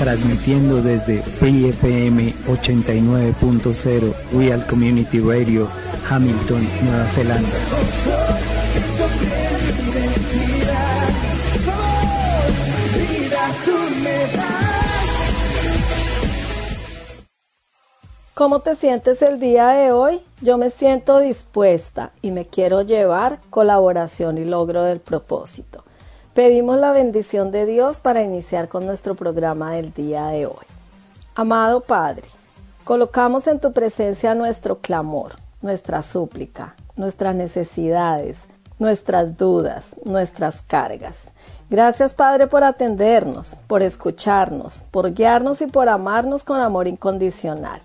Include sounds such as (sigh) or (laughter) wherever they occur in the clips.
transmitiendo desde PFM 89.0 Real Community Radio, Hamilton, Nueva Zelanda. ¿Cómo te sientes el día de hoy? Yo me siento dispuesta y me quiero llevar colaboración y logro del propósito. Pedimos la bendición de Dios para iniciar con nuestro programa del día de hoy. Amado Padre, colocamos en tu presencia nuestro clamor, nuestra súplica, nuestras necesidades, nuestras dudas, nuestras cargas. Gracias Padre por atendernos, por escucharnos, por guiarnos y por amarnos con amor incondicional.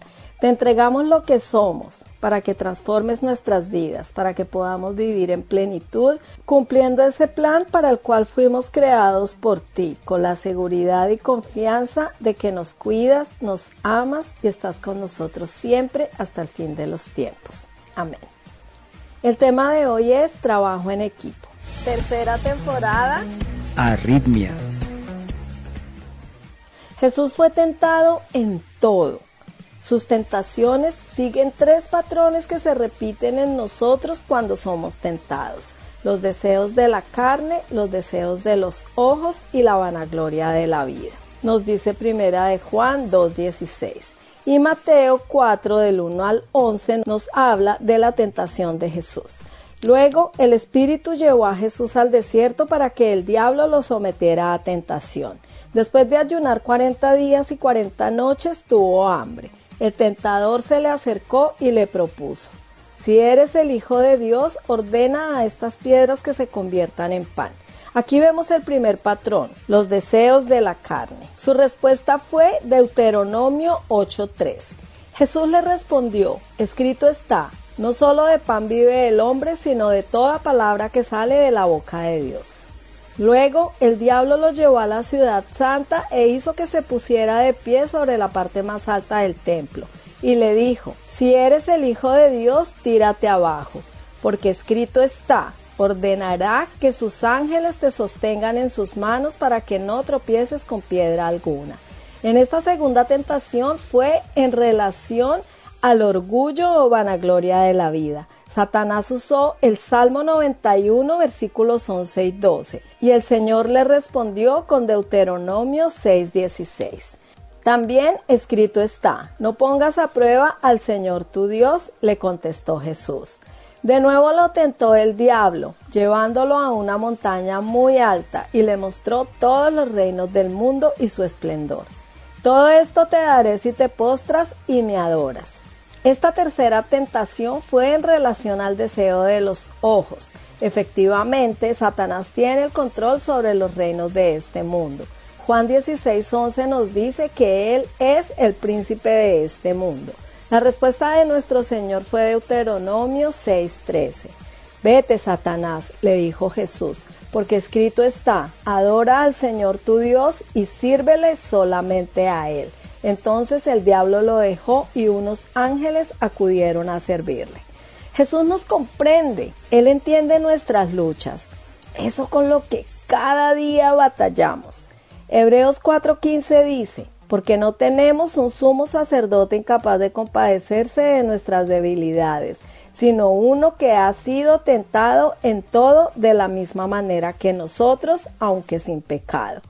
Te entregamos lo que somos para que transformes nuestras vidas, para que podamos vivir en plenitud, cumpliendo ese plan para el cual fuimos creados por ti, con la seguridad y confianza de que nos cuidas, nos amas y estás con nosotros siempre hasta el fin de los tiempos. Amén. El tema de hoy es trabajo en equipo. Tercera temporada. Arritmia. Jesús fue tentado en todo sus tentaciones siguen tres patrones que se repiten en nosotros cuando somos tentados. Los deseos de la carne, los deseos de los ojos y la vanagloria de la vida. Nos dice primera de Juan 2.16. Y Mateo 4 del 1 al 11 nos habla de la tentación de Jesús. Luego el Espíritu llevó a Jesús al desierto para que el diablo lo sometiera a tentación. Después de ayunar 40 días y 40 noches tuvo hambre. El tentador se le acercó y le propuso, si eres el Hijo de Dios, ordena a estas piedras que se conviertan en pan. Aquí vemos el primer patrón, los deseos de la carne. Su respuesta fue Deuteronomio 8.3. Jesús le respondió, escrito está, no solo de pan vive el hombre, sino de toda palabra que sale de la boca de Dios. Luego el diablo lo llevó a la ciudad santa e hizo que se pusiera de pie sobre la parte más alta del templo, y le dijo, si eres el Hijo de Dios, tírate abajo, porque escrito está, ordenará que sus ángeles te sostengan en sus manos para que no tropieces con piedra alguna. En esta segunda tentación fue en relación al orgullo o vanagloria de la vida. Satanás usó el Salmo 91 versículos 11 y 12 y el Señor le respondió con Deuteronomio 6:16. También escrito está, no pongas a prueba al Señor tu Dios, le contestó Jesús. De nuevo lo tentó el diablo, llevándolo a una montaña muy alta y le mostró todos los reinos del mundo y su esplendor. Todo esto te daré si te postras y me adoras. Esta tercera tentación fue en relación al deseo de los ojos. Efectivamente, Satanás tiene el control sobre los reinos de este mundo. Juan 16:11 nos dice que Él es el príncipe de este mundo. La respuesta de nuestro Señor fue Deuteronomio 6:13. Vete, Satanás, le dijo Jesús, porque escrito está, adora al Señor tu Dios y sírvele solamente a Él. Entonces el diablo lo dejó y unos ángeles acudieron a servirle. Jesús nos comprende, Él entiende nuestras luchas, eso con lo que cada día batallamos. Hebreos 4:15 dice, porque no tenemos un sumo sacerdote incapaz de compadecerse de nuestras debilidades, sino uno que ha sido tentado en todo de la misma manera que nosotros, aunque sin pecado.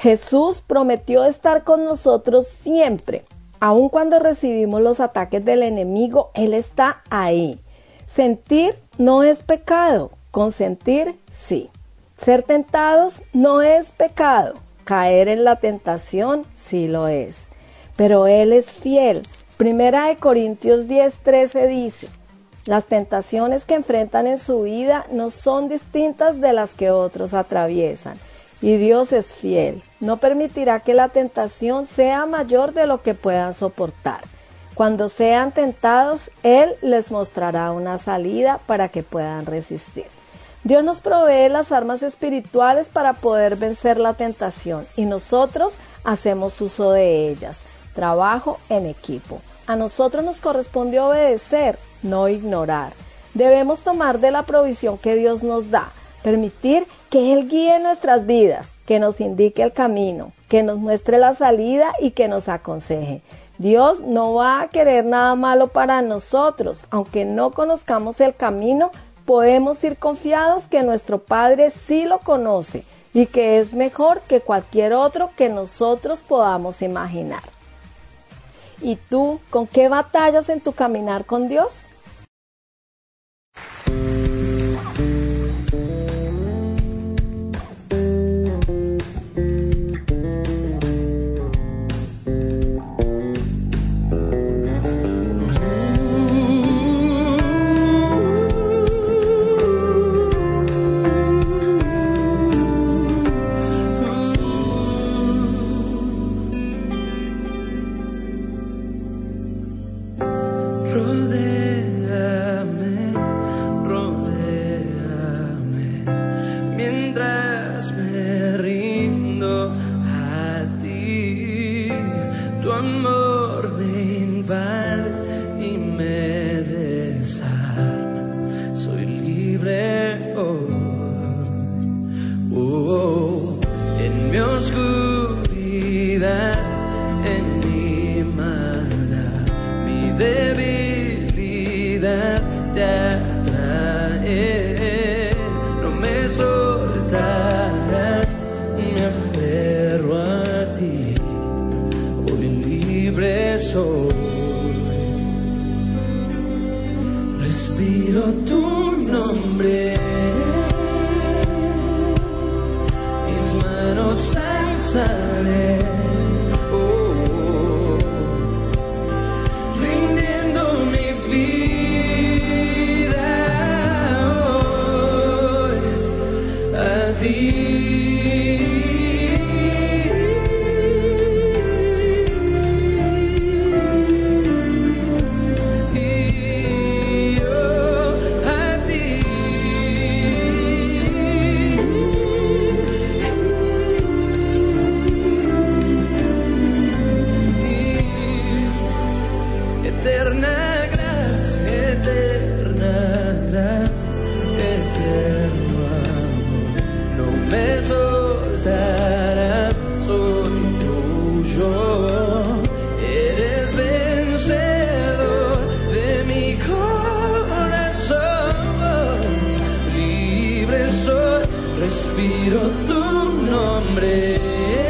Jesús prometió estar con nosotros siempre. Aun cuando recibimos los ataques del enemigo, Él está ahí. Sentir no es pecado, consentir sí. Ser tentados no es pecado, caer en la tentación sí lo es. Pero Él es fiel. Primera de Corintios 10:13 dice, las tentaciones que enfrentan en su vida no son distintas de las que otros atraviesan y Dios es fiel. No permitirá que la tentación sea mayor de lo que puedan soportar. Cuando sean tentados, Él les mostrará una salida para que puedan resistir. Dios nos provee las armas espirituales para poder vencer la tentación y nosotros hacemos uso de ellas. Trabajo en equipo. A nosotros nos corresponde obedecer, no ignorar. Debemos tomar de la provisión que Dios nos da, permitir que Él guíe nuestras vidas, que nos indique el camino, que nos muestre la salida y que nos aconseje. Dios no va a querer nada malo para nosotros, aunque no conozcamos el camino, podemos ir confiados que nuestro Padre sí lo conoce y que es mejor que cualquier otro que nosotros podamos imaginar. ¿Y tú con qué batallas en tu caminar con Dios? Respiro tu nombre.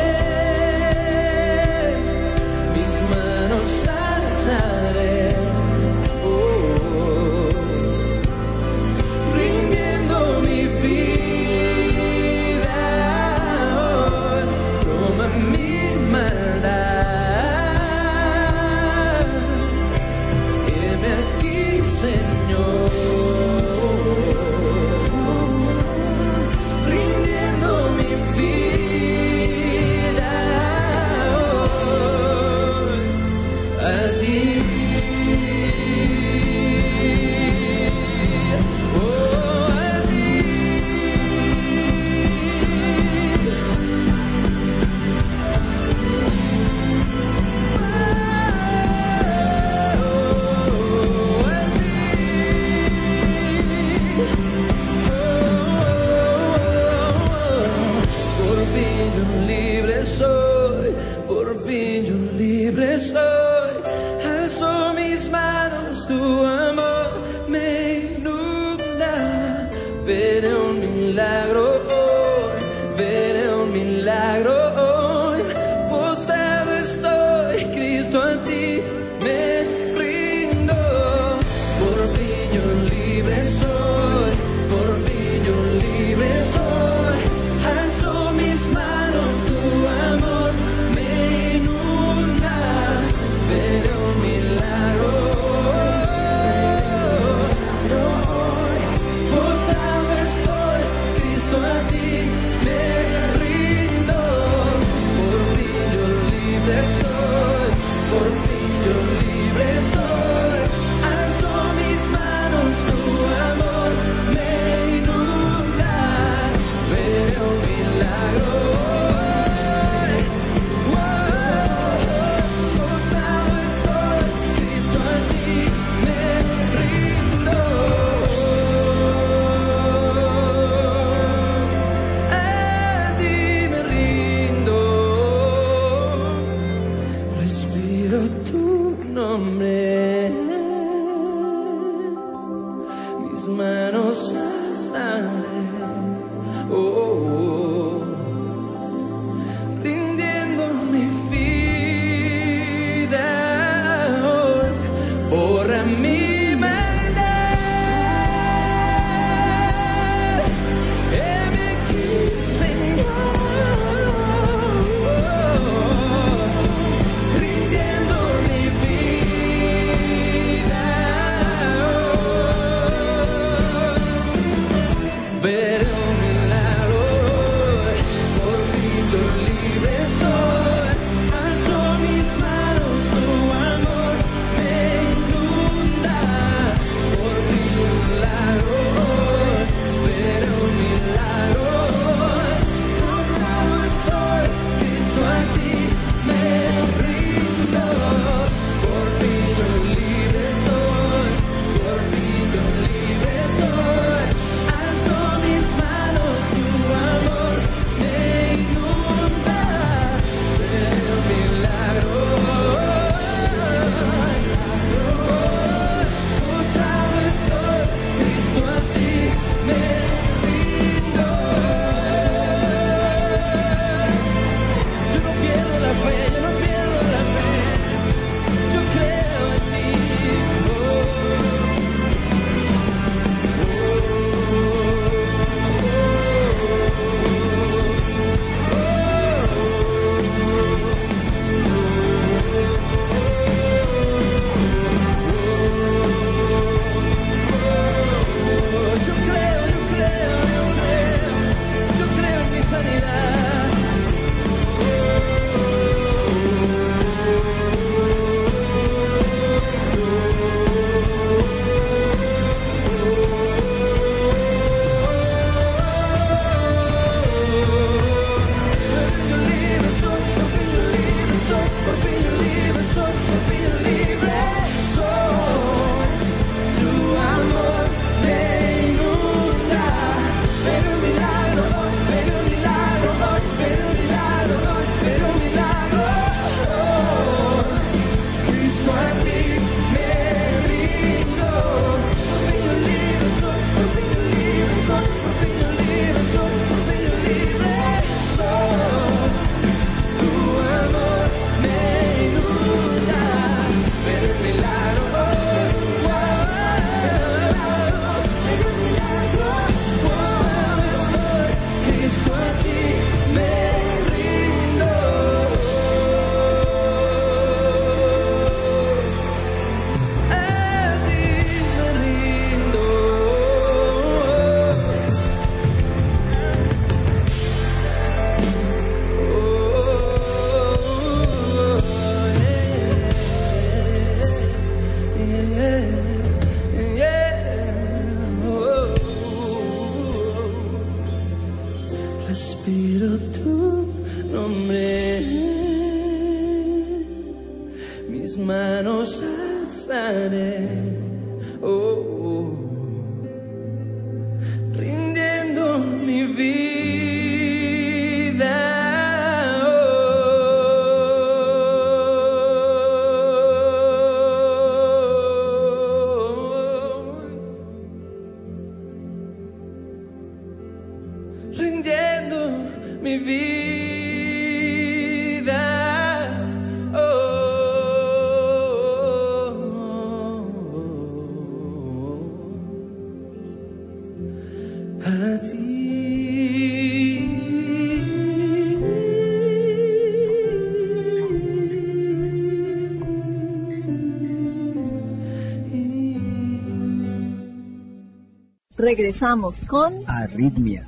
Regresamos con Arritmia.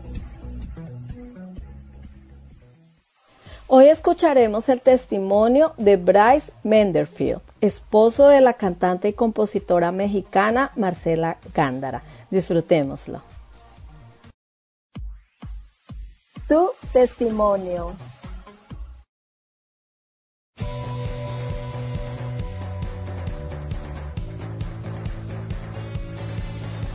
Hoy escucharemos el testimonio de Bryce Menderfield, esposo de la cantante y compositora mexicana Marcela Gándara. Disfrutémoslo. Tu testimonio.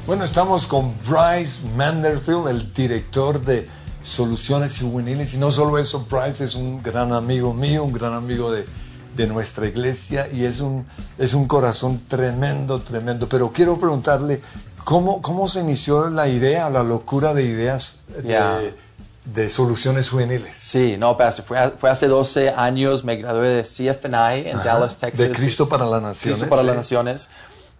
Bueno, estamos con Bryce Manderfield, el director de Soluciones Juveniles. Y no solo eso, Bryce es un gran amigo mío, un gran amigo de, de nuestra iglesia y es un, es un corazón tremendo, tremendo. Pero quiero preguntarle, ¿cómo, cómo se inició la idea, la locura de ideas de, Soluciones Juveniles? Sí, no, Pastor, fue, fue hace 12 años, me gradué de CFNI en Ajá, Dallas, Texas. De Cristo para las Naciones. Cristo para las. Naciones.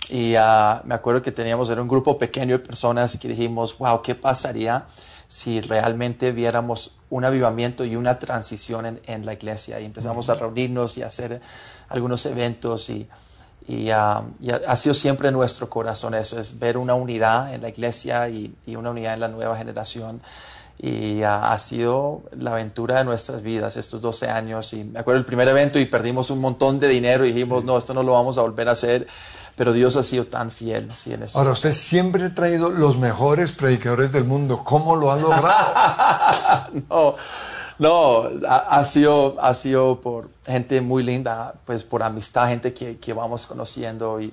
Y ah, me acuerdo que teníamos, era un grupo pequeño de personas que dijimos, wow, ¿qué pasaría si realmente viéramos un avivamiento y una transición en, en la iglesia? Y empezamos a reunirnos y a hacer algunos eventos y, y, y ha, ha sido siempre nuestro corazón eso, es ver una unidad en la iglesia y, y una unidad en la nueva generación. Y ah, ha sido la aventura de nuestras vidas estos 12 años. Y me acuerdo el primer evento y perdimos un montón de dinero y dijimos, no, esto no lo vamos a volver a hacer. Pero Dios ha sido tan fiel sí, en eso. Ahora, usted siempre ha traído los mejores predicadores del mundo. ¿Cómo lo ha logrado? (laughs) no, no, ha, ha sido, ha sido por gente muy linda, pues por amistad, gente que, que vamos conociendo y,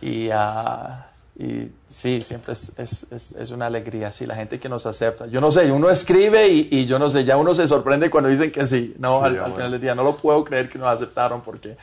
y, ah, y sí, siempre es, es, es, es una alegría, sí, la gente que nos acepta. Yo no sé, uno escribe y, y yo no sé, ya uno se sorprende cuando dicen que sí, no, Sí, al, al final del día, no lo puedo creer que nos aceptaron porque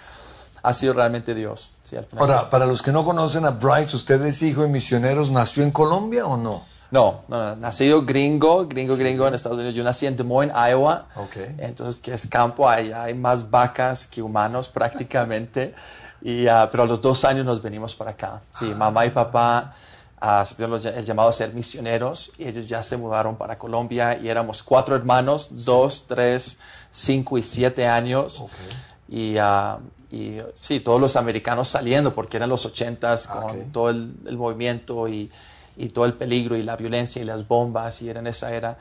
ha sido realmente Dios, sí, al final. Ahora, para los que no conocen a Bryce, ¿usted es hijo de misioneros? ¿Nació en Colombia o no? No, no, no, nacido gringo, gringo, gringo en Estados Unidos. Yo nací en Des Moines, Iowa. Ok. Entonces, que es campo, allá hay más vacas que humanos (laughs) prácticamente. Y, ah, pero a los dos años nos venimos para acá. Sí, mamá y papá ah, los ll- el llamado a ser misioneros y ellos ya se mudaron para Colombia y éramos cuatro hermanos, dos, tres, cinco y siete años. Y, ah, y sí, todos los americanos saliendo porque eran los ochentas con Ok. todo el, el movimiento y, y todo el peligro y la violencia y las bombas y era en esa era.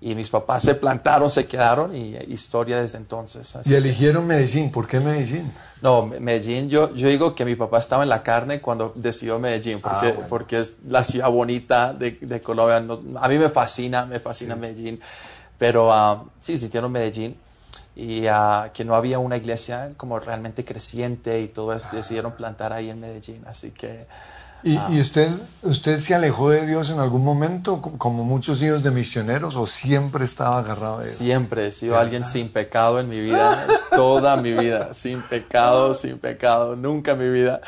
Y mis papás se plantaron, se quedaron y historia desde entonces. Así Y que- eligieron Medellín. ¿Por qué Medellín? no, Me- Medellín, yo, yo digo que mi papá estaba en la carne cuando decidió Medellín, porque, Ah, bueno. porque es la ciudad bonita de, de Colombia. No- a mí me fascina, me fascina Medellín. Pero ah, sí, sintieron Medellín y ah, que no había una iglesia como realmente creciente y todo eso, decidieron plantar ahí en Medellín. Así que ¿Y, Ah. y usted, usted se alejó de Dios en algún momento, co- como muchos hijos de misioneros, o siempre estaba agarrado de Él? siempre he sido alguien sin pecado en mi vida, toda mi vida, sin pecado, sin pecado, nunca en mi vida.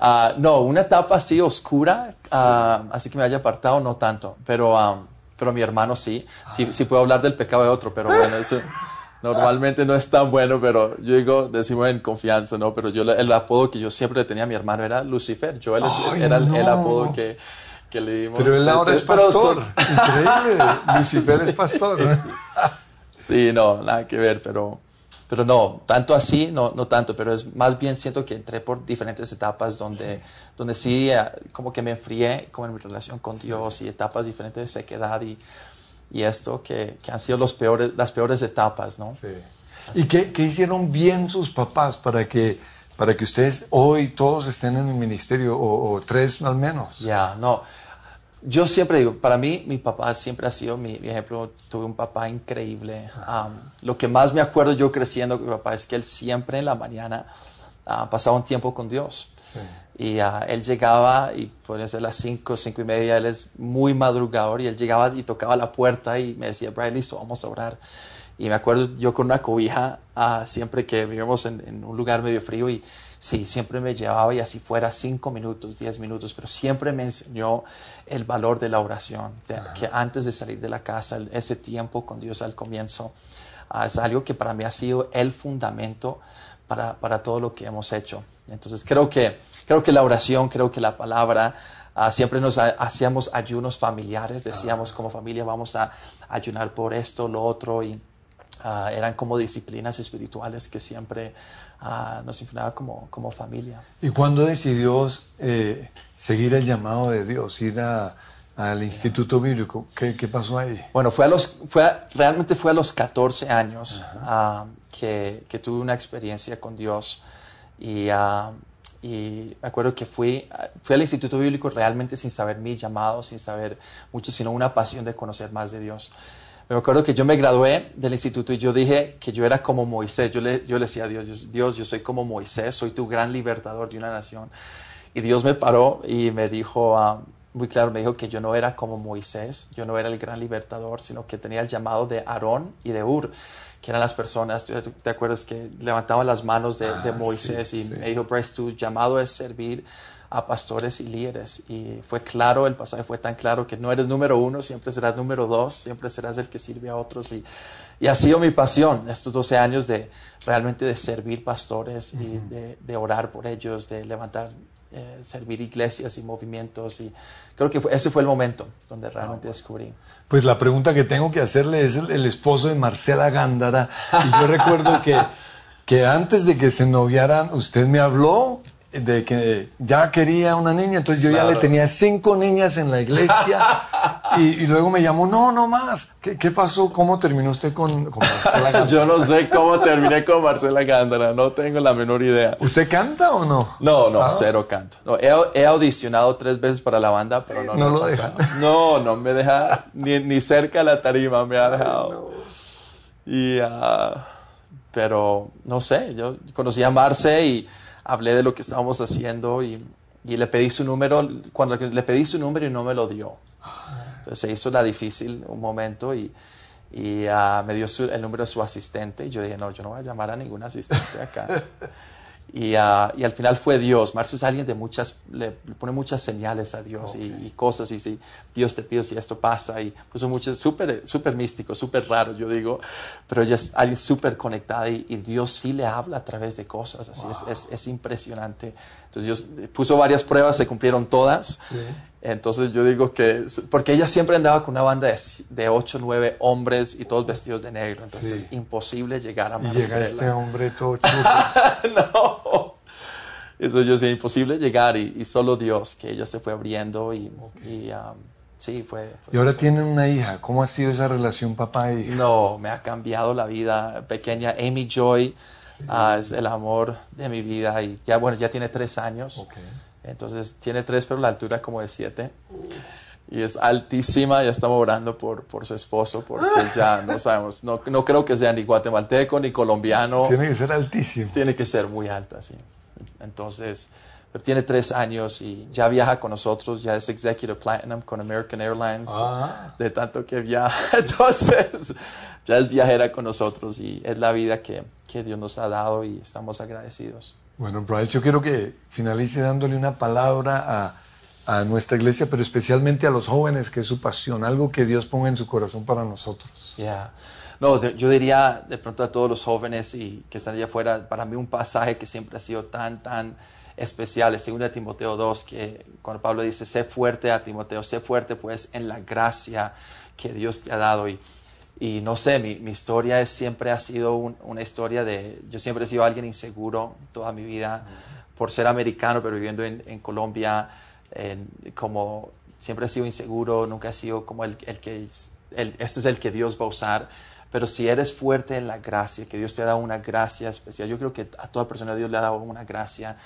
Ah, no, una etapa así oscura, ah, así que me haya apartado, no tanto, pero, ah, pero mi hermano sí, sí, sí puedo hablar del pecado de otro, pero bueno, eso normalmente no es tan bueno, pero yo digo, decimos en confianza, ¿no? Pero yo el apodo que yo siempre le tenía a mi hermano era Lucifer, yo él es- Ay, era el, apodo que, que le dimos. Pero él ahora es Pero son- pastor. Increíble. (laughs) Lucifer es pastor. ¿no? Sí, no, nada que ver, pero, pero no, tanto así, no, no tanto, pero es más bien siento que entré por diferentes etapas donde sí, donde sí eh, como que me enfrié como en mi relación con Dios y etapas diferentes de sequedad y, y esto que, que han sido los peores, las peores etapas, ¿no? Sí. ¿Y qué, qué hicieron bien sus papás para que, para que ustedes hoy todos estén en el ministerio, o, o tres al menos? Ya, no. Yo siempre digo, para mí, mi papá siempre ha sido mi, mi ejemplo. Tuve un papá increíble. Um, lo que más me acuerdo yo creciendo con mi papá es que él siempre en la mañana ah, pasaba un tiempo con Dios. Sí. Y él llegaba y podría ser las 5, 5 y media, él es muy madrugador y él llegaba y tocaba la puerta y me decía, Brian, listo, vamos a orar. Y me acuerdo yo con una cobija ah, siempre que vivíamos en, en un lugar medio frío y sí, siempre me llevaba y así fuera 5 minutos, 10 minutos, pero siempre me enseñó el valor de la oración, de- que antes de salir de la casa, ese tiempo con Dios al comienzo, ah, es algo que para mí ha sido el fundamento para, para todo lo que hemos hecho. Entonces creo que, creo que la oración, creo que la palabra, ah, siempre nos ha- hacíamos ayunos familiares, decíamos como familia vamos a ayunar por esto, lo otro, y ah, eran como disciplinas espirituales que siempre ah, nos influenciaban como, como familia. ¿Y cuándo decidió eh, seguir el llamado de Dios, ir a, al Instituto Bíblico. ¿Qué, qué pasó ahí? Bueno, fue a los, fue a- realmente fue a los 14 años ah, que, tuve una experiencia con Dios. Y, ah, y me acuerdo que fui, fui al Instituto Bíblico realmente sin saber mi llamado, sin saber mucho, sino una pasión de conocer más de Dios. Me acuerdo que yo me gradué del instituto y yo dije que yo era como Moisés. Yo le, yo le decía a Dios, Dios, yo soy como Moisés, soy tu gran libertador de una nación. Y Dios me paró y me dijo, ah, muy claro, me dijo que yo no era como Moisés, yo no era el gran libertador, sino que tenía el llamado de Aarón y de Ur, que eran las personas, ¿tú- tú ¿te acuerdas que levantaban las manos de, de Ah, Moisés? sí, y sí. me dijo, Bryce, tu llamado es servir a pastores y líderes. Y fue claro, el pasaje fue tan claro que no eres número uno, siempre serás número dos, siempre serás el que sirve a otros. Y, y ha sido mi pasión estos 12 años de realmente de servir pastores y de, de orar por ellos, de levantar, eh, servir iglesias y movimientos. Y creo que fue- ese fue el momento donde realmente descubrí. Pues la pregunta que tengo que hacerle es el, el esposo de Marcela Gándara. Y yo recuerdo que, que antes de que se noviaran, usted me habló de que ya quería una niña, entonces yo ya le tenía cinco niñas en la iglesia (laughs) y, y luego me llamó, no, no más. ¿Qué, qué pasó? ¿Cómo terminó usted con, con Marcela (laughs) Gándara? Yo no sé cómo terminé con Marcela Gándara, no tengo la menor idea. ¿Usted canta o no? No, no, Ah. cero canto. No, he, he audicionado tres veces para la banda, pero no, No lo deja. No, no me deja ni, ni cerca de la tarima me ha dejado. Y, ah, pero no sé, yo conocí a Marce y hablé de lo que estábamos haciendo y, y le pedí su número, cuando le pedí su número y no me lo dio. Entonces se hizo la difícil un momento y, y ah, me dio su- el número de su asistente y yo dije, no, yo no voy a llamar a ningún asistente acá. (laughs) Y, ah, y al final fue Dios. Marce es alguien de muchas, le, le pone muchas señales a Dios y, y cosas y si Dios te pide si esto pasa y puso muchas, súper súper místico, súper raro yo digo, pero ella es alguien súper conectada y, y Dios sí le habla a través de cosas, así es, es, es impresionante. Entonces Dios puso varias pruebas, se cumplieron todas. Entonces yo digo que, porque ella siempre andaba con una banda de, de 8 o 9 hombres y todos vestidos de negro, entonces Sí. es imposible llegar a Y Marcela. llega este hombre todo (laughs) chulo. no. Eso yo sé, imposible llegar y, y solo Dios, que ella se fue abriendo y, y, um, sí, fue, fue- Y ahora tienen una hija. ¿Cómo ha sido esa relación papá e hija? No, me ha cambiado la vida. Pequeña Amy Joy ah, es el amor de mi vida y ya, bueno, ya tiene tres años. Ok. Entonces tiene tres, pero la altura como de siete. Y es altísima, ya estamos orando por, por su esposo, porque (laughs) ya no sabemos, no, no creo que sea ni guatemalteco ni colombiano. Tiene que ser altísimo. Tiene que ser muy alta, sí. Entonces, pero tiene tres años y ya viaja con nosotros, ya es Executive Platinum con American Airlines, Ah. de tanto que viaja. (laughs) Entonces, ya es viajera con nosotros y es la vida que, que Dios nos ha dado y estamos agradecidos. Bueno, Bryce, yo quiero que finalice dándole una palabra a, a nuestra iglesia, pero especialmente a los jóvenes, que es su pasión, algo que Dios ponga en su corazón para nosotros. Yeah. No, de- yo diría de pronto a todos los jóvenes y que están allá afuera, para mí un pasaje que siempre ha sido tan, tan especial es 2 Timoteo 2, que cuando Pablo dice, sé fuerte a Timoteo, sé fuerte pues en la gracia que Dios te ha dado. Y, y no sé, mi, mi historia es, siempre ha sido un- una historia de, yo siempre he sido alguien inseguro toda mi vida, por ser americano, pero viviendo en, en Colombia, en- como siempre he sido inseguro, nunca he sido como el, el que, el, este es el que Dios va a usar. Pero si eres fuerte en la gracia, que Dios te ha dado una gracia especial, yo creo que a toda persona Dios le ha dado una gracia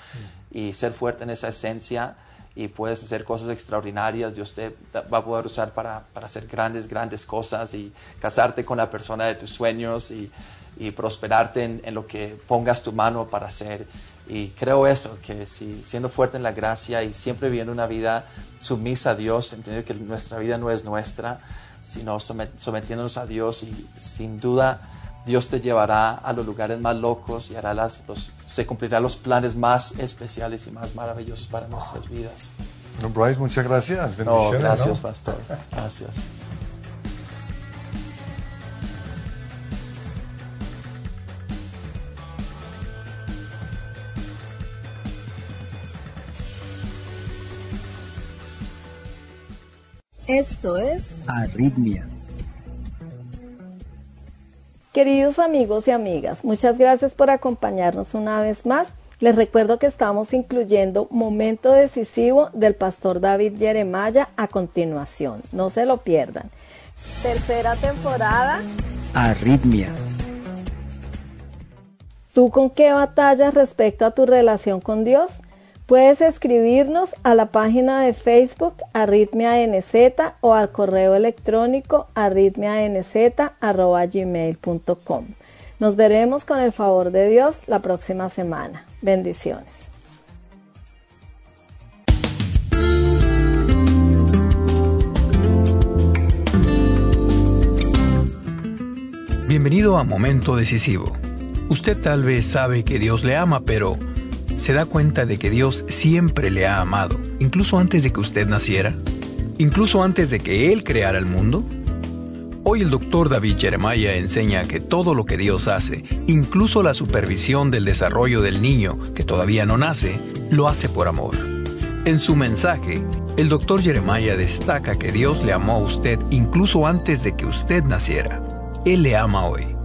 y ser fuerte en esa esencia y puedes hacer cosas extraordinarias, Dios te va a poder usar para, para hacer grandes, grandes cosas y casarte con la persona de tus sueños y, y prosperarte en, en lo que pongas tu mano para hacer. Y creo eso, que si siendo fuerte en la gracia y siempre viviendo una vida sumisa a Dios, entender que nuestra vida no es nuestra, sino somet- sometiéndonos a Dios y sin duda Dios te llevará a los lugares más locos y hará las, los, se cumplirá los planes más especiales y más maravillosos para nuestras vidas. Bueno, Bryce, muchas gracias. No, Bendiciones. gracias, ¿no? pastor. Gracias. Esto es Arritmia. Queridos amigos y amigas, muchas gracias por acompañarnos una vez más Les recuerdo que estamos incluyendo Momento Decisivo del pastor David Jeremiah a continuación. No se lo pierdan. Tercera temporada. Arritmia. ¿Tú con qué batallas respecto a tu relación con Dios? Puedes escribirnos a la página de Facebook Arritmia NZ o al correo electrónico arritmianz.gmail.com. Nos veremos con el favor de Dios la próxima semana. Bendiciones. Bienvenido a Momento Decisivo. Usted tal vez sabe que Dios le ama, pero ¿se da cuenta de que Dios siempre le ha amado, incluso antes de que usted naciera? ¿Incluso antes de que Él creara el mundo? Hoy el doctor David Jeremiah enseña que todo lo que Dios hace, incluso la supervisión del desarrollo del niño que todavía no nace, lo hace por amor. En su mensaje, el doctor Jeremiah destaca que Dios le amó a usted incluso antes de que usted naciera. Él le ama hoy.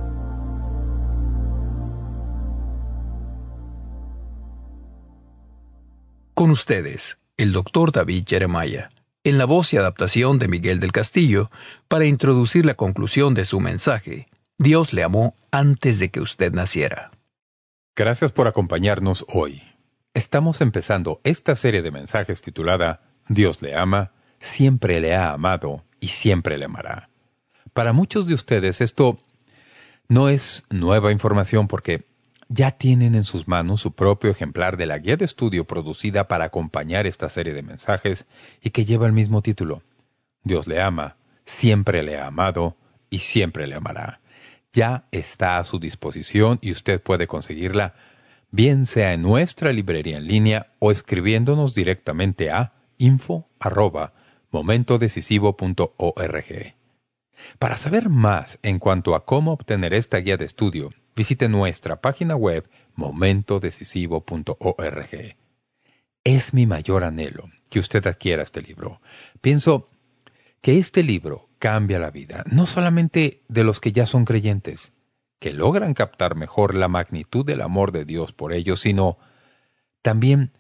Con ustedes, el doctor David Jeremiah, en la voz y adaptación de Miguel del Castillo, para introducir la conclusión de su mensaje, Dios le amó antes de que usted naciera. Gracias por acompañarnos hoy. Estamos empezando esta serie de mensajes titulada Dios le ama, siempre le ha amado y siempre le amará. Para muchos de ustedes esto no es nueva información porque ya tienen en sus manos su propio ejemplar de la guía de estudio producida para acompañar esta serie de mensajes y que lleva el mismo título. Dios le ama, siempre le ha amado y siempre le amará. Ya está a su disposición y usted puede conseguirla, bien sea en nuestra librería en línea o escribiéndonos directamente a info arroba momentodecisivo.org. Para saber más en cuanto a cómo obtener esta guía de estudio, visite nuestra página web momentodecisivo.org. Es mi mayor anhelo que usted adquiera este libro. Pienso que este libro cambia la vida, no solamente de los que ya son creyentes, que logran captar mejor la magnitud del amor de Dios por ellos, sino también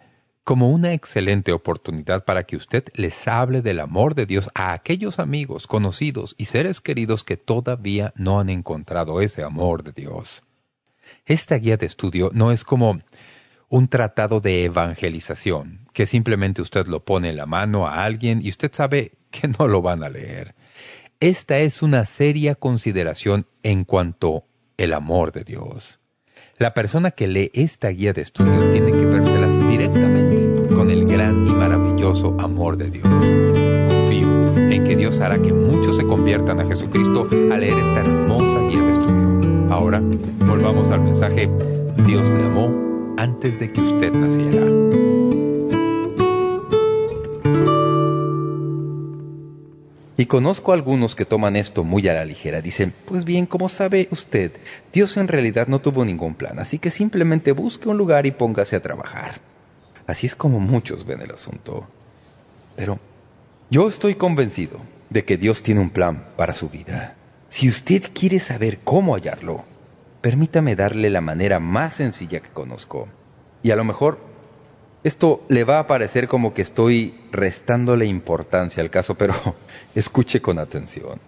como una excelente oportunidad para que usted les hable del amor de Dios a aquellos amigos, conocidos y seres queridos que todavía no han encontrado ese amor de Dios. Esta guía de estudio no es como un tratado de evangelización, que simplemente usted lo pone en la mano a alguien y usted sabe que no lo van a leer. Esta es una seria consideración en cuanto el amor de Dios. La persona que lee esta guía de estudio tiene que el y maravilloso amor de Dios. Confío en que Dios hará que muchos se conviertan a Jesucristo al leer esta hermosa guía de estudio. Ahora, volvamos al mensaje, Dios le amó antes de que usted naciera. Y conozco a algunos que toman esto muy a la ligera. Dicen, pues bien, como sabe usted, Dios en realidad no tuvo ningún plan, así que simplemente busque un lugar y póngase a trabajar. Así es como muchos ven el asunto. Pero yo estoy convencido de que Dios tiene un plan para su vida. Si usted quiere saber cómo hallarlo, permítame darle la manera más sencilla que conozco. Y a lo mejor esto le va a parecer como que estoy restándole importancia al caso, pero (laughs) escuche con atención.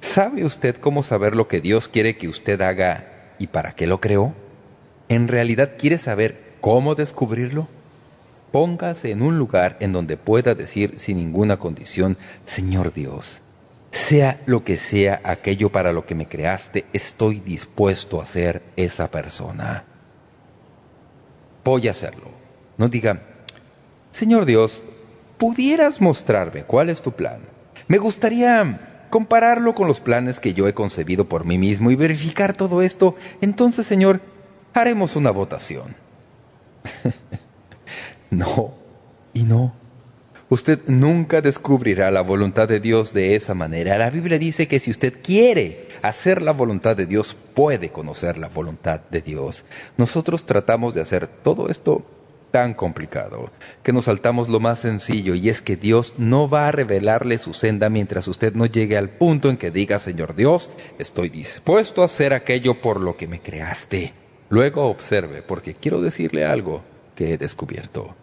¿Sabe usted cómo saber lo que Dios quiere que usted haga y para qué lo creó? ¿En realidad quiere saber cómo descubrirlo? Póngase en un lugar en donde pueda decir sin ninguna condición, Señor Dios, sea lo que sea aquello para lo que me creaste, estoy dispuesto a ser esa persona. Voy a hacerlo. No diga, Señor Dios, ¿pudieras mostrarme cuál es tu plan? Me gustaría compararlo con los planes que yo he concebido por mí mismo y verificar todo esto. Entonces, Señor, haremos una votación. (laughs) no, y no. Usted nunca descubrirá la voluntad de Dios de esa manera. La Biblia dice que si usted quiere hacer la voluntad de Dios, puede conocer la voluntad de Dios. Nosotros tratamos de hacer todo esto tan complicado que nos saltamos lo más sencillo y es que Dios no va a revelarle su senda mientras usted no llegue al punto en que diga, Señor Dios, estoy dispuesto a hacer aquello por lo que me creaste. Luego observe, porque quiero decirle algo que he descubierto.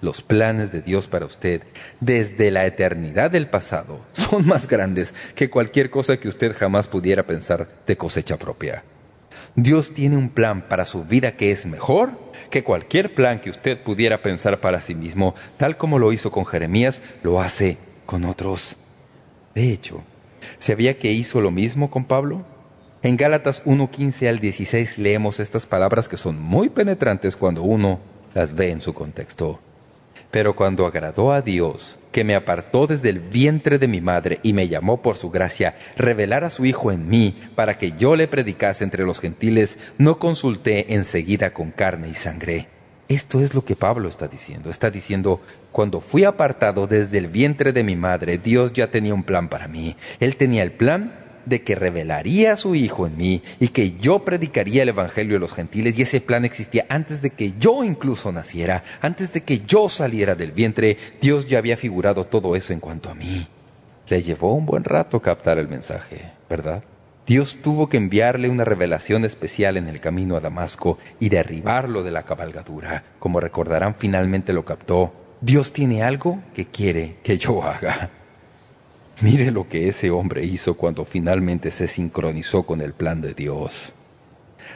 Los planes de Dios para usted desde la eternidad del pasado son más grandes que cualquier cosa que usted jamás pudiera pensar de cosecha propia. Dios tiene un plan para su vida que es mejor que cualquier plan que usted pudiera pensar para sí mismo, tal como lo hizo con Jeremías, lo hace con otros. De hecho, ¿sabía que hizo lo mismo con Pablo? En Gálatas 1.15 al 16 leemos estas palabras que son muy penetrantes cuando uno las ve en su contexto. Pero cuando agradó a Dios, que me apartó desde el vientre de mi madre y me llamó por su gracia, revelar a su Hijo en mí para que yo le predicase entre los gentiles, no consulté enseguida con carne y sangre. Esto es lo que Pablo está diciendo. Está diciendo, cuando fui apartado desde el vientre de mi madre, Dios ya tenía un plan para mí. Él tenía el plan de que revelaría a su Hijo en mí y que yo predicaría el Evangelio a los gentiles y ese plan existía antes de que yo incluso naciera, antes de que yo saliera del vientre, Dios ya había figurado todo eso en cuanto a mí. Le llevó un buen rato captar el mensaje, ¿verdad? Dios tuvo que enviarle una revelación especial en el camino a Damasco y derribarlo de la cabalgadura. Como recordarán, finalmente lo captó. Dios tiene algo que quiere que yo haga. Mire lo que ese hombre hizo cuando finalmente se sincronizó con el plan de Dios.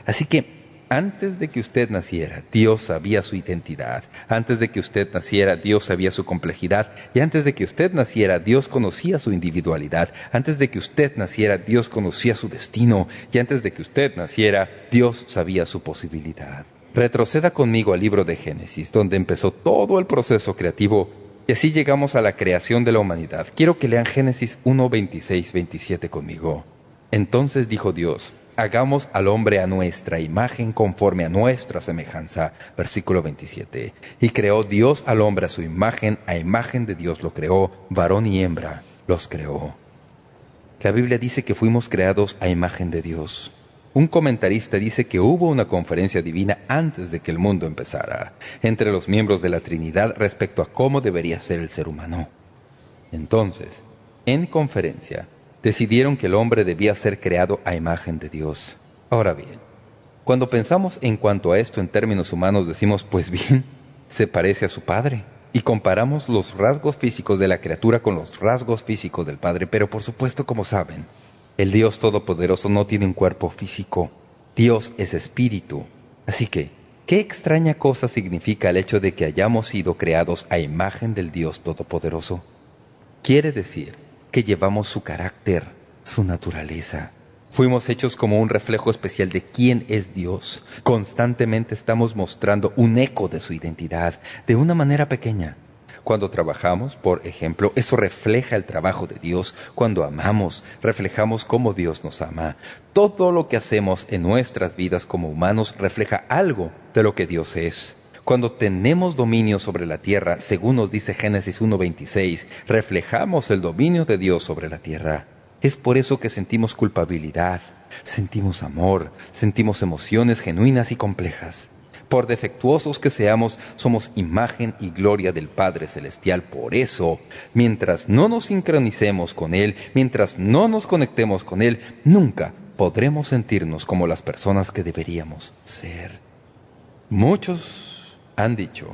Así que antes de que usted naciera, Dios sabía su identidad. Antes de que usted naciera, Dios sabía su complejidad. Y antes de que usted naciera, Dios conocía su individualidad. Antes de que usted naciera, Dios conocía su destino. Y antes de que usted naciera, Dios sabía su posibilidad. Retroceda conmigo al libro de Génesis, donde empezó todo el proceso creativo y así llegamos a la creación de la humanidad. Quiero que lean Génesis 1, 26, 27 conmigo. Entonces dijo Dios, hagamos al hombre a nuestra imagen conforme a nuestra semejanza. Versículo 27. Y creó Dios al hombre a su imagen, a imagen de Dios lo creó, varón y hembra los creó. La Biblia dice que fuimos creados a imagen de Dios. Un comentarista dice que hubo una conferencia divina antes de que el mundo empezara, entre los miembros de la Trinidad respecto a cómo debería ser el ser humano. Entonces, en conferencia, decidieron que el hombre debía ser creado a imagen de Dios. Ahora bien, cuando pensamos en cuanto a esto en términos humanos, decimos, pues bien, se parece a su padre. Y comparamos los rasgos físicos de la criatura con los rasgos físicos del Padre, pero por supuesto, como saben, el Dios Todopoderoso no tiene un cuerpo físico. Dios es espíritu. Así que, ¿qué extraña cosa significa el hecho de que hayamos sido creados a imagen del Dios Todopoderoso? Quiere decir que llevamos su carácter, su naturaleza. Fuimos hechos como un reflejo especial de quién es Dios. Constantemente estamos mostrando un eco de su identidad, de una manera pequeña. Cuando trabajamos, por ejemplo, eso refleja el trabajo de Dios. Cuando amamos, reflejamos cómo Dios nos ama. Todo lo que hacemos en nuestras vidas como humanos refleja algo de lo que Dios es. Cuando tenemos dominio sobre la tierra, según nos dice Génesis 1.26, reflejamos el dominio de Dios sobre la tierra. Es por eso que sentimos culpabilidad, sentimos amor, sentimos emociones genuinas y complejas. Por defectuosos que seamos, somos imagen y gloria del Padre Celestial. Por eso, mientras no nos sincronicemos con Él, mientras no nos conectemos con Él, nunca podremos sentirnos como las personas que deberíamos ser. Muchos han dicho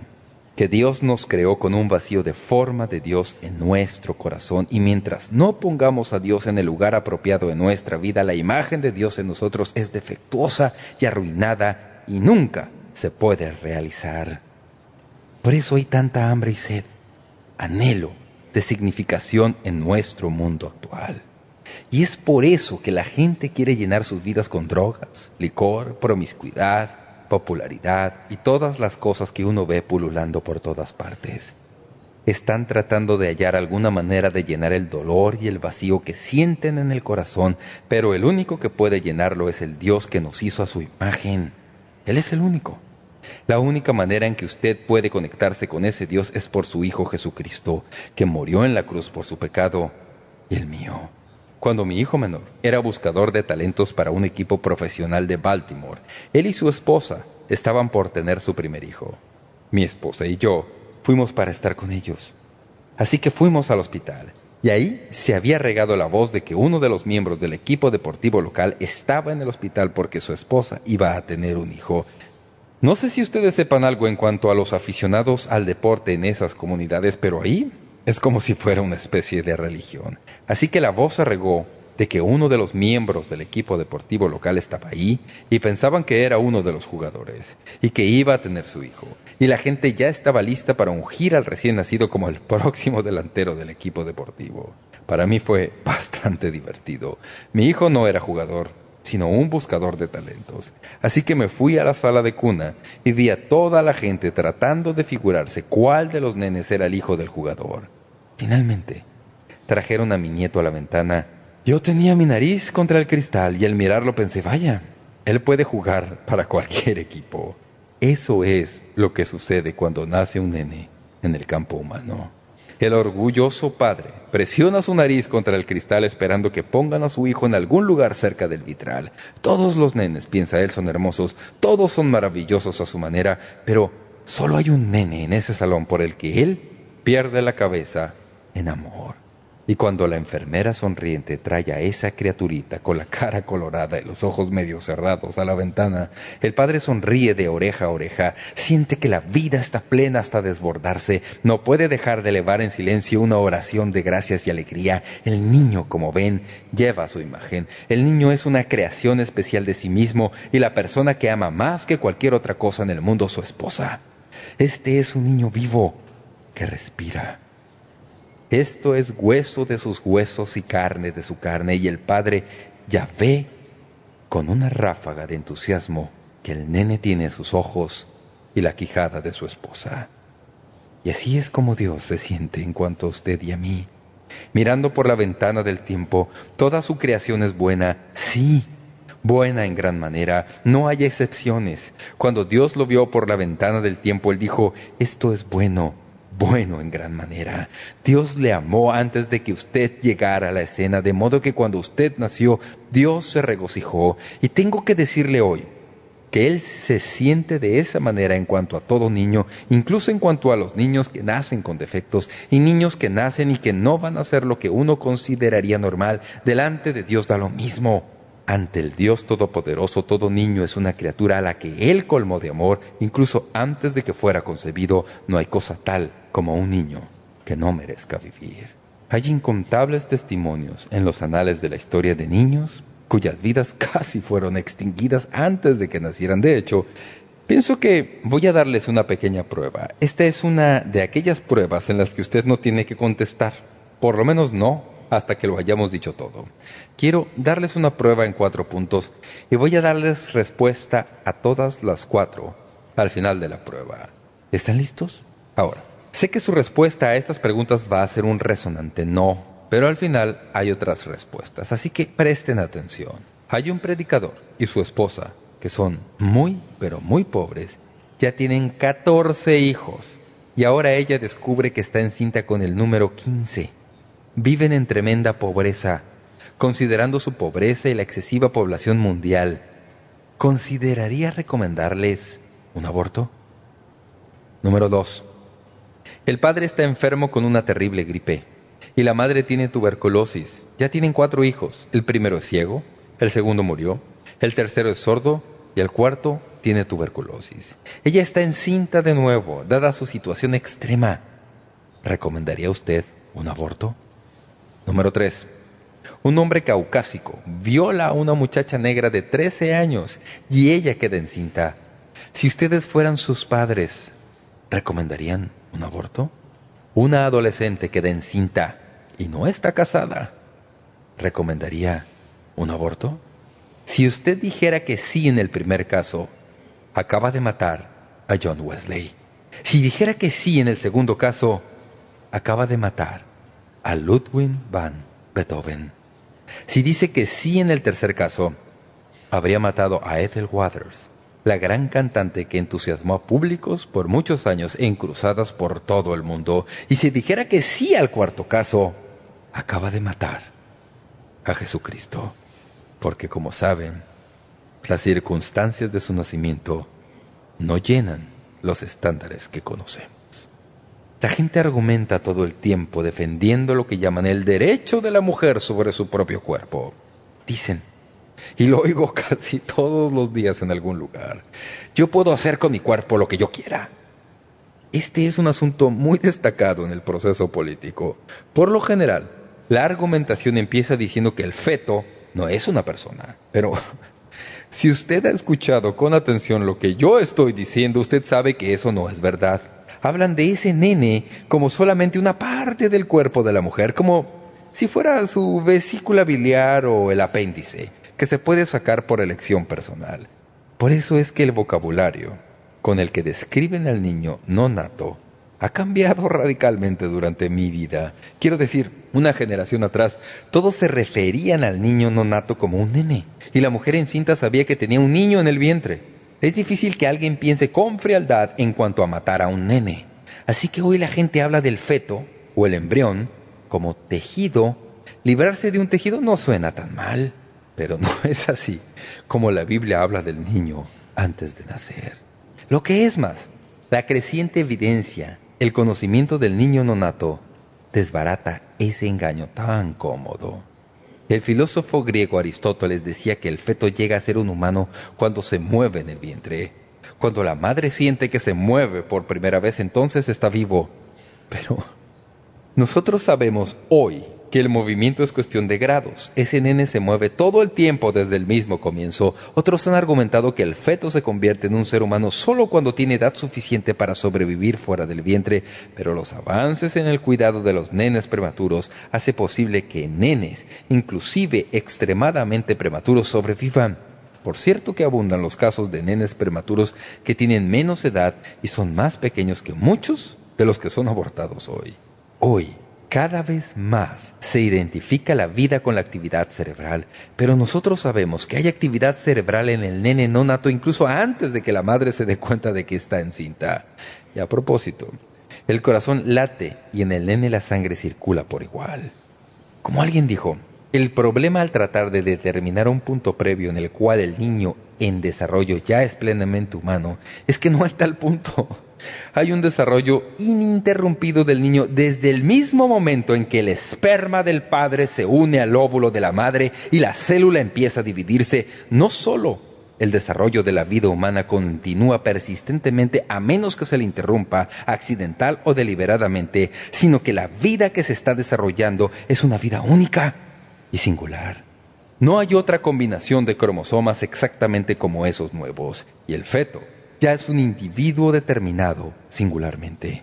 que Dios nos creó con un vacío de forma de Dios en nuestro corazón y mientras no pongamos a Dios en el lugar apropiado en nuestra vida, la imagen de Dios en nosotros es defectuosa y arruinada y nunca se puede realizar. Por eso hay tanta hambre y sed, anhelo de significación en nuestro mundo actual. Y es por eso que la gente quiere llenar sus vidas con drogas, licor, promiscuidad, popularidad y todas las cosas que uno ve pululando por todas partes. Están tratando de hallar alguna manera de llenar el dolor y el vacío que sienten en el corazón, pero el único que puede llenarlo es el Dios que nos hizo a su imagen. Él es el único. La única manera en que usted puede conectarse con ese Dios es por su Hijo Jesucristo, que murió en la cruz por su pecado y el mío. Cuando mi hijo menor era buscador de talentos para un equipo profesional de Baltimore, él y su esposa estaban por tener su primer hijo. Mi esposa y yo fuimos para estar con ellos. Así que fuimos al hospital Y ahí se había regado la voz de que uno de los miembros del equipo deportivo local estaba en el hospital porque su esposa iba a tener un hijo. No sé si ustedes sepan algo en cuanto a los aficionados al deporte en esas comunidades, pero ahí es como si fuera una especie de religión. Así que la voz se regó de que uno de los miembros del equipo deportivo local estaba ahí y pensaban que era uno de los jugadores y que iba a tener su hijo. Y la gente ya estaba lista para ungir al recién nacido como el (laughs) próximo delantero del equipo deportivo. Para mí fue (laughs) bastante divertido. Mi hijo no era jugador, sino un buscador de talentos. Así que me fui a la sala de cuna y vi a toda la gente tratando de figurarse cuál de los nenes era el hijo del jugador. Finalmente, trajeron a mi nieto a la ventana yo tenía mi nariz contra el cristal y al mirarlo pensé, vaya, él puede jugar para cualquier equipo. Eso es lo que sucede cuando nace un nene en el campo humano. El orgulloso padre presiona su nariz contra el cristal esperando que pongan a su hijo en algún lugar cerca del vitral. Todos los nenes, piensa él, son hermosos, todos son maravillosos a su manera, pero solo hay un nene en ese salón por el que él pierde la cabeza en amor. Y cuando la enfermera sonriente trae a esa criaturita con la cara colorada y los ojos medio cerrados a la ventana, el padre sonríe de oreja a oreja, siente que la vida está plena hasta desbordarse, no puede dejar de elevar en silencio una oración de gracias y alegría. El niño, como ven, lleva su imagen. El niño es una creación especial de sí mismo y la persona que ama más que cualquier otra cosa en el mundo su esposa. Este es un niño vivo que respira esto es hueso de sus huesos y carne de su carne. Y el padre ya ve con una ráfaga de entusiasmo que el nene tiene sus ojos y la quijada de su esposa. Y así es como Dios se siente en cuanto a usted y a mí. Mirando por la ventana del tiempo, toda su creación es buena, sí, buena en gran manera, no hay excepciones. Cuando Dios lo vio por la ventana del tiempo, Él dijo, esto es bueno bueno en gran manera. Dios le amó antes de que usted llegara a la escena, de modo que cuando usted nació, Dios se regocijó. Y tengo que decirle hoy que Él se siente de esa manera en cuanto a todo niño, incluso en cuanto a los niños que nacen con defectos y niños que nacen y que no van a hacer lo que uno consideraría normal. Delante de Dios da lo mismo. Ante el Dios Todopoderoso todo niño es una criatura a la que Él colmó de amor, incluso antes de que fuera concebido, no hay cosa tal como un niño que no merezca vivir. Hay incontables testimonios en los anales de la historia de niños cuyas vidas (laughs) casi fueron extinguidas antes de que nacieran. De hecho, pienso que voy a darles una pequeña prueba. Esta es una de aquellas pruebas en las que usted no tiene que contestar. Por lo menos no hasta que lo hayamos dicho todo. Quiero darles una prueba en cuatro puntos y voy a darles respuesta a todas las cuatro al final de la prueba. ¿Están listos? Ahora, sé que su respuesta a estas preguntas va a ser un resonante no, pero al final hay otras respuestas, así que presten atención. Hay un predicador y su esposa, que son muy, pero muy pobres, ya tienen 14 hijos y ahora ella descubre que está encinta con el número 15 viven en tremenda pobreza, considerando su pobreza y la excesiva población mundial, ¿consideraría recomendarles un aborto? Número 2. El padre está enfermo con una terrible gripe y la madre tiene tuberculosis. Ya tienen cuatro hijos. El primero es ciego, el segundo murió, el tercero es sordo y el cuarto tiene tuberculosis. Ella está encinta de nuevo, dada su situación extrema. ¿Recomendaría usted un aborto? Número 3. Un hombre caucásico viola a una muchacha negra de 13 años y ella queda encinta. Si ustedes fueran sus padres, ¿recomendarían un aborto? Una adolescente queda encinta y no está casada. ¿Recomendaría un aborto? Si usted dijera que sí en el primer caso, acaba de matar a John Wesley. Si dijera que sí en el segundo caso, acaba de matar a Ludwig van Beethoven. Si dice que sí en el tercer caso, habría matado a Ethel Waters, la gran cantante que entusiasmó a públicos por muchos años en cruzadas por todo el mundo. Y si dijera que sí al cuarto caso, acaba de matar a Jesucristo. Porque como saben, las circunstancias de su nacimiento no llenan los estándares que conocemos. La gente argumenta todo el tiempo defendiendo lo que llaman el derecho de la mujer sobre su propio cuerpo. Dicen, y lo oigo (laughs) casi todos los días en algún lugar, yo puedo hacer con mi cuerpo lo que yo quiera. Este es un asunto muy destacado en el proceso político. Por lo general, la argumentación empieza diciendo que el feto no es una persona. Pero (laughs) si usted ha escuchado con atención lo que yo estoy diciendo, usted sabe que eso no es verdad. Hablan de ese nene como solamente una parte del cuerpo de la mujer, como si fuera su vesícula biliar o el apéndice, que se puede sacar por elección personal. Por eso es que el vocabulario con el que describen al niño no nato ha cambiado (laughs) radicalmente durante mi vida. Quiero decir, una generación atrás, todos se referían al niño no nato como un nene, y la mujer encinta sabía que tenía un niño en el vientre. Es difícil que alguien piense con frialdad en cuanto a matar a un nene. Así que hoy la gente habla del feto o el embrión como tejido. Librarse de un tejido no suena tan mal, pero no (laughs) es así como la Biblia habla del niño antes de nacer. Lo que es más, la creciente evidencia, el conocimiento del niño nonato, desbarata ese engaño tan cómodo. El filósofo griego Aristóteles decía que el feto llega a ser un humano cuando se mueve en el vientre. Cuando la madre siente que se mueve por primera vez, entonces está vivo. Pero nosotros sabemos hoy que el movimiento es cuestión de grados. Ese nene se mueve todo el tiempo desde el mismo comienzo. Otros han argumentado que el feto se convierte en un ser humano solo cuando tiene edad suficiente para sobrevivir fuera del vientre, pero los avances en el cuidado de los nenes prematuros hace posible que nenes, inclusive extremadamente prematuros, sobrevivan. Por cierto que abundan los casos de nenes prematuros que tienen menos edad y son más pequeños que muchos de los que son abortados hoy. Hoy, cada vez más se identifica la vida con la actividad cerebral, pero nosotros sabemos que hay actividad cerebral en el nene no nato incluso antes de que la madre se dé cuenta de que está encinta. Y a propósito, el corazón late y en el nene la sangre circula por igual. Como alguien dijo, el problema al tratar de determinar un punto previo en el cual el niño en desarrollo ya es plenamente humano es que no hay tal punto. Hay un desarrollo ininterrumpido del niño desde el mismo momento en que el esperma del padre se une al óvulo de la madre y la célula empieza a dividirse. No solo el desarrollo de la vida humana continúa persistentemente a menos que se le interrumpa, accidental o deliberadamente, sino que la vida que se está desarrollando es una vida única y singular. No hay otra combinación de cromosomas exactamente como esos nuevos, y el feto ya es un individuo determinado singularmente.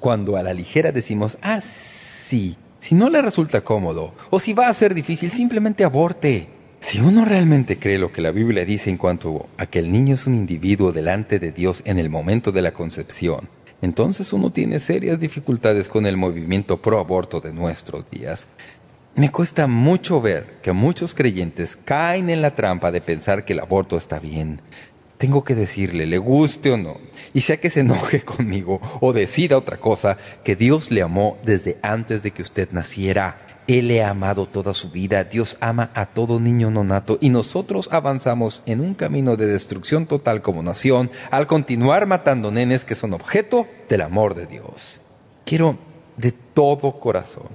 Cuando a la ligera decimos, ah, sí, si no le resulta cómodo, o si va a ser difícil, simplemente aborte. Si uno realmente cree lo que la Biblia dice en cuanto a que el niño es un individuo delante de Dios en el momento de la concepción, entonces uno tiene serias dificultades con el movimiento pro aborto de nuestros días. Me cuesta mucho ver que muchos creyentes caen en la trampa de pensar que el aborto está bien. Tengo que decirle, le guste o no, y sea que se enoje (laughs) conmigo o decida otra cosa, que Dios le amó desde antes de que usted naciera. Él le ha amado toda su vida, Dios ama a todo niño nonato y nosotros avanzamos en un camino de destrucción total como nación al continuar matando nenes que son objeto del amor de Dios. Quiero de todo corazón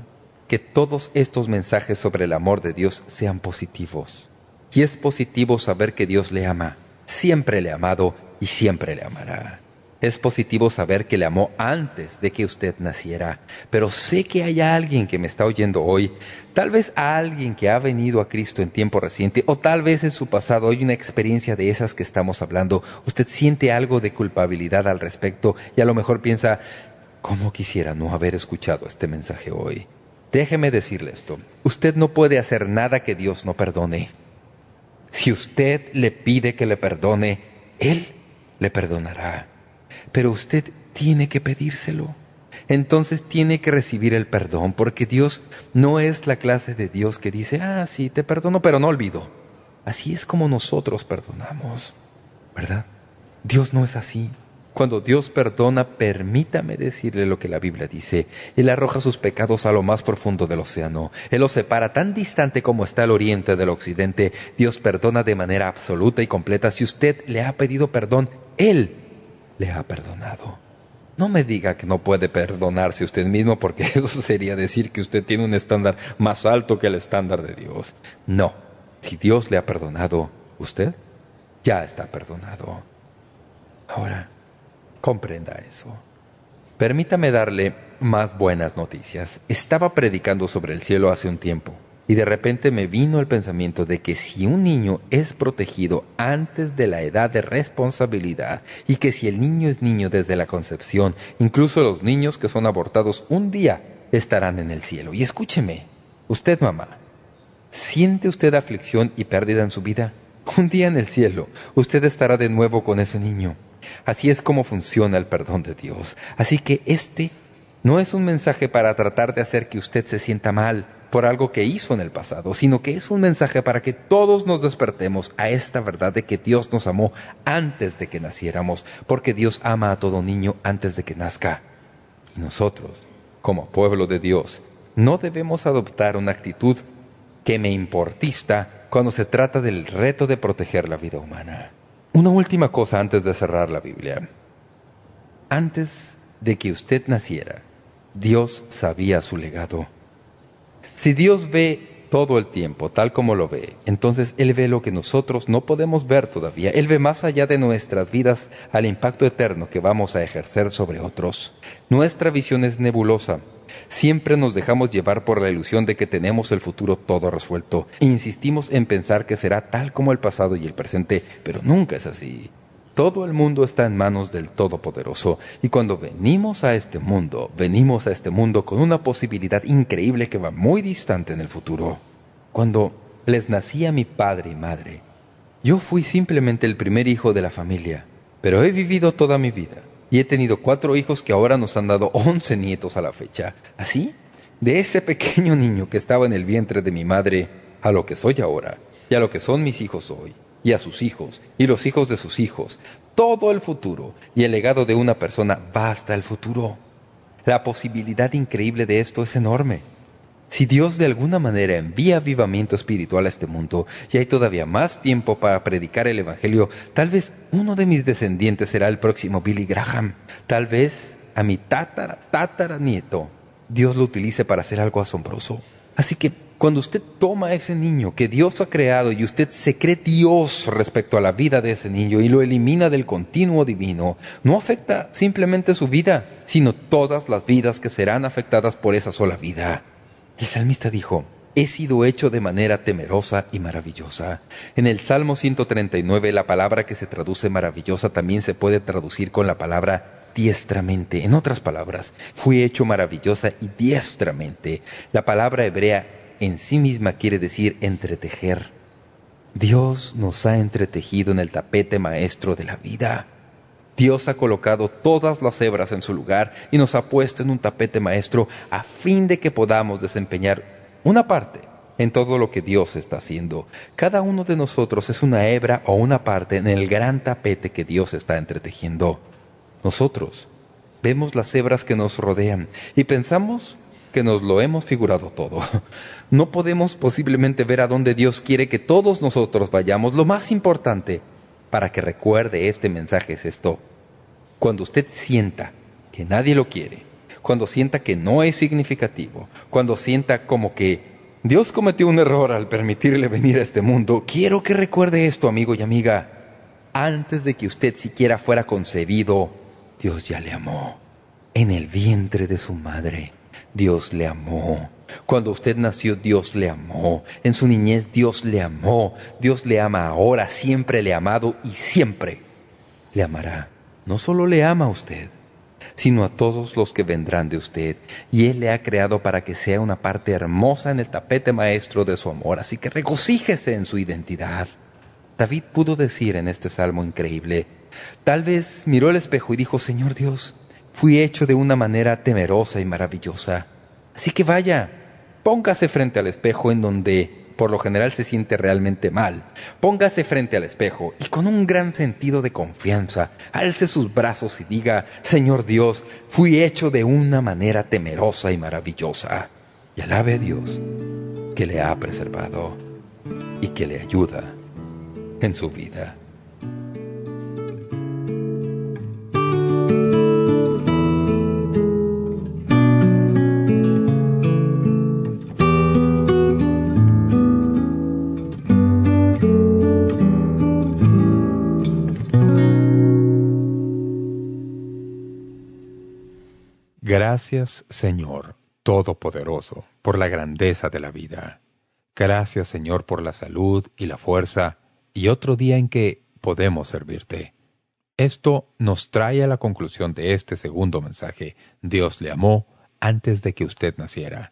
que todos estos mensajes sobre el amor de Dios sean positivos. Y es positivo saber que Dios le ama siempre le ha amado y siempre le amará. Es positivo saber que le amó antes de que usted naciera, pero sé que hay alguien que me está oyendo hoy, tal vez a alguien que ha venido a Cristo en tiempo reciente, o tal vez en su pasado hay una experiencia de esas que estamos hablando. Usted siente algo de culpabilidad al respecto y a lo mejor piensa, ¿cómo quisiera no haber escuchado este mensaje hoy? Déjeme decirle esto, usted no puede hacer nada que Dios no perdone. Si usted le pide que le perdone, Él le perdonará. Pero usted tiene que pedírselo. Entonces tiene que recibir el perdón, porque Dios no es la clase de Dios que dice, ah, sí, te perdono, pero no olvido. Así es como nosotros perdonamos, ¿verdad? Dios no es así. Cuando Dios perdona, permítame decirle lo que la Biblia dice. Él arroja sus pecados a lo más profundo del océano. Él los separa tan distante como está el oriente del occidente. Dios perdona de manera absoluta y completa. Si usted le ha pedido perdón, Él le ha perdonado. No me diga que no puede perdonarse usted mismo porque (laughs) eso sería decir que usted tiene un estándar más alto que el estándar de Dios. No. Si Dios le ha perdonado, usted ya está perdonado. Ahora, comprenda eso. Permítame darle más buenas noticias. Estaba predicando sobre el cielo hace un tiempo y de repente me vino el pensamiento de que si un niño es protegido antes de la edad de responsabilidad y que si el niño es niño desde la concepción, incluso los niños que son abortados un día estarán en el cielo. Y escúcheme, usted mamá, ¿siente usted aflicción y pérdida en su vida? Un día en el cielo, usted estará de nuevo con ese niño. Así es como funciona el perdón de Dios. Así que este no es un mensaje para tratar de hacer que usted se sienta mal por algo que hizo en el pasado, sino que es un mensaje para que todos nos despertemos a esta verdad de que Dios nos amó antes de que naciéramos, porque Dios ama a todo niño antes de que nazca. Y nosotros, como pueblo de Dios, no debemos adoptar una actitud que me importista cuando se trata del reto de proteger la vida humana. Una última cosa antes de cerrar la Biblia. Antes de que usted naciera, Dios sabía su legado. Si Dios ve todo el tiempo tal como lo ve, entonces Él ve lo que nosotros no podemos ver todavía. Él ve más allá de nuestras vidas al impacto eterno que vamos a ejercer sobre otros. Nuestra visión es nebulosa. Siempre nos dejamos llevar por la ilusión de que tenemos el futuro todo resuelto. Insistimos en pensar que será tal como el pasado y el presente, pero nunca es así. Todo el mundo está en manos del Todopoderoso y cuando venimos a este mundo, venimos a este mundo con una posibilidad increíble que va muy distante en el futuro. Cuando les nací a mi padre y madre, yo fui simplemente el primer hijo de la familia, pero he vivido toda mi vida y he tenido cuatro hijos que ahora nos han dado once nietos a la fecha. Así, de ese pequeño niño que estaba en el vientre de mi madre a lo que soy ahora y a lo que son mis hijos hoy y a sus hijos, y los hijos de sus hijos, todo el futuro, y el legado de una persona va hasta el futuro. La posibilidad increíble de esto es enorme. Si Dios de alguna manera envía avivamiento espiritual a este mundo y hay todavía más tiempo para predicar el Evangelio, tal vez uno de mis descendientes será el próximo Billy Graham. Tal vez a mi tátara, tátara nieto, Dios lo utilice para hacer algo asombroso. Así que cuando usted toma a ese niño que Dios ha creado y usted se cree Dios respecto a la vida de ese niño y lo elimina del continuo divino, no afecta simplemente su vida, sino todas las vidas que serán afectadas por esa sola vida. El salmista dijo, he sido hecho de manera temerosa y maravillosa. En el Salmo 139 la palabra que se traduce maravillosa también se puede traducir con la palabra diestramente. En otras palabras, fui hecho maravillosa y diestramente. La palabra hebrea en sí misma quiere decir entretejer. Dios nos ha entretejido en el tapete maestro de la vida. Dios ha colocado todas las hebras en su lugar y nos ha puesto en un tapete maestro a fin de que podamos desempeñar una parte en todo lo que Dios está haciendo. Cada uno de nosotros es una hebra o una parte en el gran tapete que Dios está entretejiendo. Nosotros vemos las hebras que nos rodean y pensamos que nos lo hemos figurado todo. (laughs) No podemos posiblemente ver a dónde Dios quiere que todos nosotros vayamos. Lo más importante para que recuerde este mensaje es esto. Cuando usted sienta que nadie lo quiere, cuando sienta que no es significativo, cuando sienta como que Dios cometió un error al permitirle venir a este mundo, quiero que recuerde esto, amigo y amiga. Antes de que usted siquiera fuera concebido, Dios ya le amó. En el vientre de su madre, Dios le amó. Cuando usted nació, Dios le amó. En su niñez, Dios le amó. Dios le ama ahora, siempre le ha amado y siempre le amará. No solo le ama a usted, sino a todos los que vendrán de usted. Y Él le ha creado para que sea una parte hermosa en el tapete maestro de su amor. Así que regocíjese en su identidad. David pudo decir en este salmo increíble, tal vez miró el espejo y dijo, Señor Dios, fui hecho de una manera temerosa y maravillosa. Así que vaya, Póngase frente al espejo en donde por lo general se siente realmente mal. Póngase frente al espejo y con un gran sentido de confianza, alce sus brazos y diga, Señor Dios, fui hecho de una manera temerosa y maravillosa. Y alabe a Dios que le ha preservado y que le ayuda en su vida. Gracias, Señor Todopoderoso, por la grandeza de la vida. Gracias, Señor, por la salud y la fuerza y otro día en que podemos servirte. Esto nos trae a la conclusión de este segundo mensaje. Dios le amó antes de que usted naciera.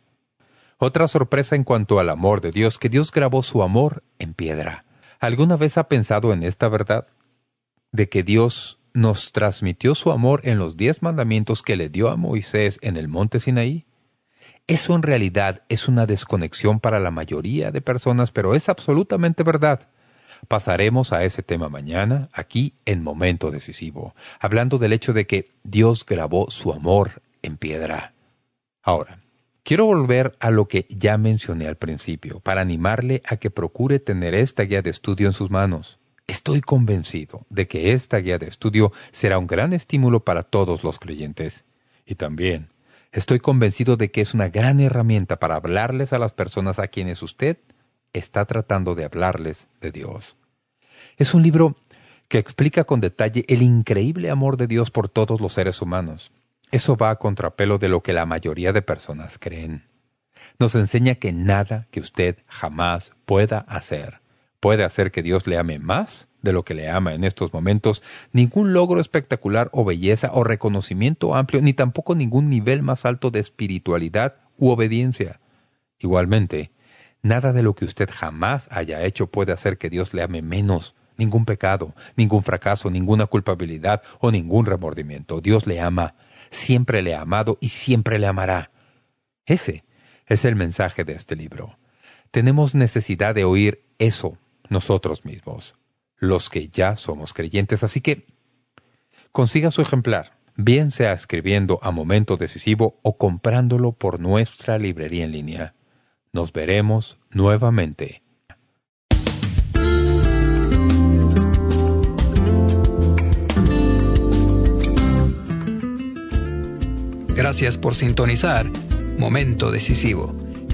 Otra sorpresa en cuanto al amor de Dios, que Dios grabó su amor en piedra. ¿Alguna vez ha pensado en esta verdad? De que Dios nos transmitió su amor en los diez mandamientos que le dio a Moisés en el monte Sinaí. Eso en realidad es una desconexión para la mayoría de personas, pero es absolutamente verdad. Pasaremos a ese tema mañana, aquí en Momento Decisivo, hablando del hecho de que Dios grabó su amor en piedra. Ahora, quiero volver a lo que ya mencioné al principio, para animarle a que procure tener esta guía de estudio en sus manos. Estoy convencido de que esta guía de estudio será un gran estímulo para todos los creyentes. Y también estoy convencido de que es una gran herramienta para hablarles a las personas a quienes usted está tratando de hablarles de Dios. Es un libro que explica con detalle el increíble amor de Dios por todos los seres humanos. Eso va a contrapelo de lo que la mayoría de personas creen. Nos enseña que nada que usted jamás pueda hacer puede hacer que Dios le ame más de lo que le ama en estos momentos, ningún logro espectacular o belleza o reconocimiento amplio, ni tampoco ningún nivel más alto de espiritualidad u obediencia. Igualmente, Nada de lo que usted jamás haya hecho puede hacer que Dios le ame menos. Ningún pecado, ningún fracaso, ninguna culpabilidad o ningún remordimiento. Dios le ama, siempre le ha amado y siempre le amará. Ese es el mensaje de este libro. Tenemos necesidad de oír eso nosotros mismos, los que ya somos creyentes. Así que consiga su ejemplar, bien sea escribiendo a momento decisivo o comprándolo por nuestra librería en línea. Nos veremos nuevamente. Gracias por sintonizar Momento Decisivo.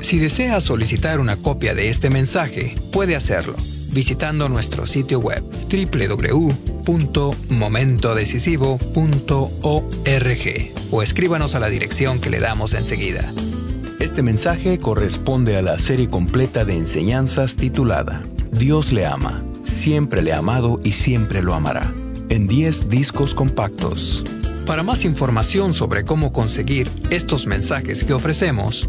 Si desea solicitar una copia de este mensaje, puede hacerlo visitando nuestro sitio web www.momentodecisivo.org o escríbanos a la dirección que le damos enseguida. Este mensaje corresponde a la serie completa de enseñanzas titulada Dios le ama, siempre le ha amado y siempre lo amará, en 10 discos compactos. Para más información sobre cómo conseguir estos mensajes que ofrecemos,